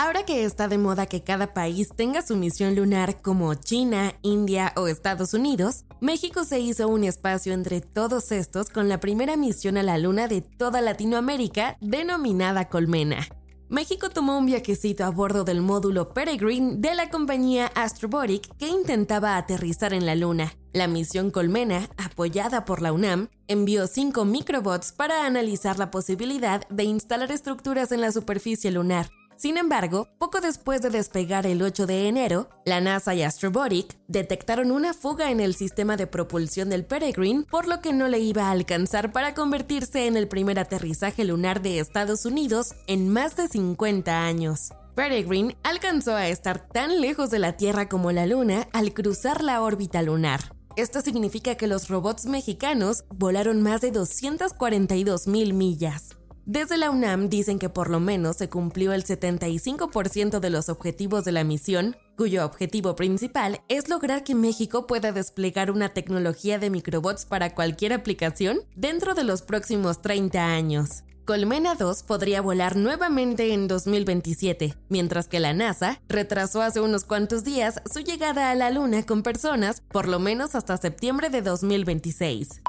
Ahora que está de moda que cada país tenga su misión lunar como China, India o Estados Unidos, México se hizo un espacio entre todos estos con la primera misión a la luna de toda Latinoamérica denominada Colmena. México tomó un viajecito a bordo del módulo Peregrine de la compañía Astrobotic que intentaba aterrizar en la Luna. La misión Colmena, apoyada por la UNAM, envió cinco microbots para analizar la posibilidad de instalar estructuras en la superficie lunar. Sin embargo, poco después de despegar el 8 de enero, la NASA y Astrobotic detectaron una fuga en el sistema de propulsión del Peregrine, por lo que no le iba a alcanzar para convertirse en el primer aterrizaje lunar de Estados Unidos en más de 50 años. Peregrine alcanzó a estar tan lejos de la Tierra como la Luna al cruzar la órbita lunar. Esto significa que los robots mexicanos volaron más de 242 mil millas. Desde la UNAM dicen que por lo menos se cumplió el 75% de los objetivos de la misión, cuyo objetivo principal es lograr que México pueda desplegar una tecnología de microbots para cualquier aplicación dentro de los próximos 30 años. Colmena 2 podría volar nuevamente en 2027, mientras que la NASA retrasó hace unos cuantos días su llegada a la Luna con personas por lo menos hasta septiembre de 2026.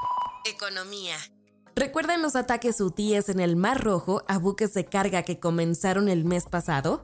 Economía. ¿Recuerdan los ataques hutíes en el Mar Rojo a buques de carga que comenzaron el mes pasado?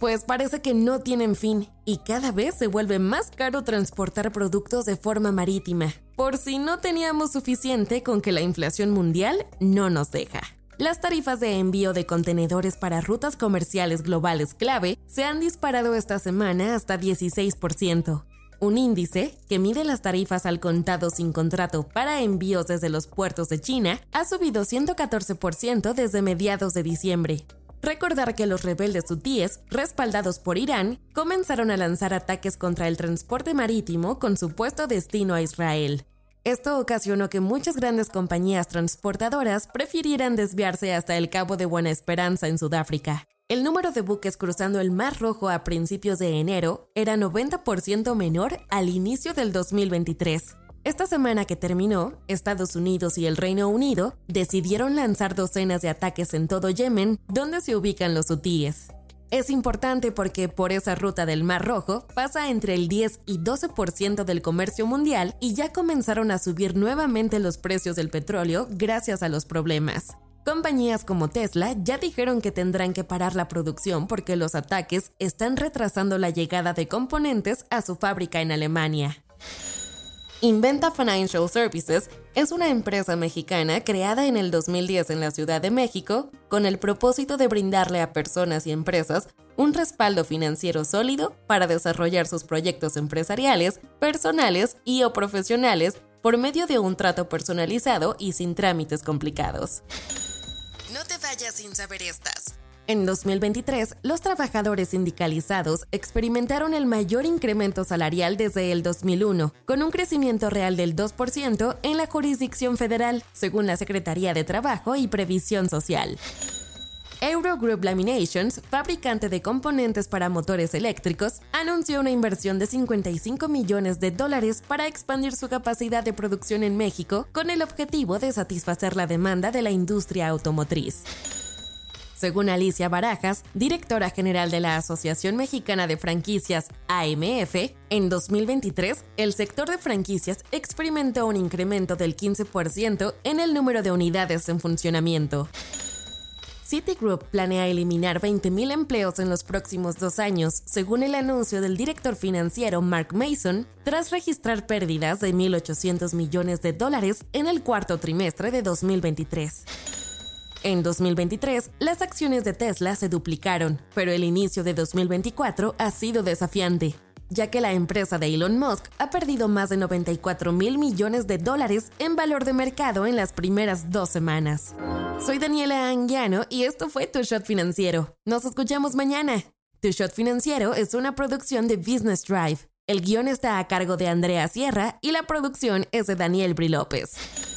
Pues parece que no tienen fin y cada vez se vuelve más caro transportar productos de forma marítima, por si no teníamos suficiente con que la inflación mundial no nos deja. Las tarifas de envío de contenedores para rutas comerciales globales clave se han disparado esta semana hasta 16%, un índice que mide las tarifas al contado sin contrato para envíos desde los puertos de China ha subido 114% desde mediados de diciembre. Recordar que los rebeldes hutíes, respaldados por Irán, comenzaron a lanzar ataques contra el transporte marítimo con supuesto destino a Israel. Esto ocasionó que muchas grandes compañías transportadoras prefirieran desviarse hasta el Cabo de Buena Esperanza en Sudáfrica. El número de buques cruzando el Mar Rojo a principios de enero era 90% menor al inicio del 2023. Esta semana que terminó, Estados Unidos y el Reino Unido decidieron lanzar docenas de ataques en todo Yemen, donde se ubican los hutíes. Es importante porque por esa ruta del Mar Rojo pasa entre el 10 y 12% del comercio mundial y ya comenzaron a subir nuevamente los precios del petróleo gracias a los problemas. Compañías como Tesla ya dijeron que tendrán que parar la producción porque los ataques están retrasando la llegada de componentes a su fábrica en Alemania. Inventa Financial Services es una empresa mexicana creada en el 2010 en la Ciudad de México con el propósito de brindarle a personas y empresas un respaldo financiero sólido para desarrollar sus proyectos empresariales, personales y o profesionales por medio de un trato personalizado y sin trámites complicados. Te vayas sin saber estas. En 2023, los trabajadores sindicalizados experimentaron el mayor incremento salarial desde el 2001, con un crecimiento real del 2% en la jurisdicción federal, según la Secretaría de Trabajo y Previsión Social. Eurogroup Laminations, fabricante de componentes para motores eléctricos, anunció una inversión de 55 millones de dólares para expandir su capacidad de producción en México con el objetivo de satisfacer la demanda de la industria automotriz. Según Alicia Barajas, directora general de la Asociación Mexicana de Franquicias AMF, en 2023 el sector de franquicias experimentó un incremento del 15% en el número de unidades en funcionamiento. Citigroup planea eliminar 20.000 empleos en los próximos dos años, según el anuncio del director financiero Mark Mason, tras registrar pérdidas de 1.800 millones de dólares en el cuarto trimestre de 2023. En 2023, las acciones de Tesla se duplicaron, pero el inicio de 2024 ha sido desafiante, ya que la empresa de Elon Musk ha perdido más de 94 mil millones de dólares en valor de mercado en las primeras dos semanas. Soy Daniela Anguiano y esto fue Tu Shot Financiero. Nos escuchamos mañana. Tu Shot Financiero es una producción de Business Drive. El guion está a cargo de Andrea Sierra y la producción es de Daniel Bri López.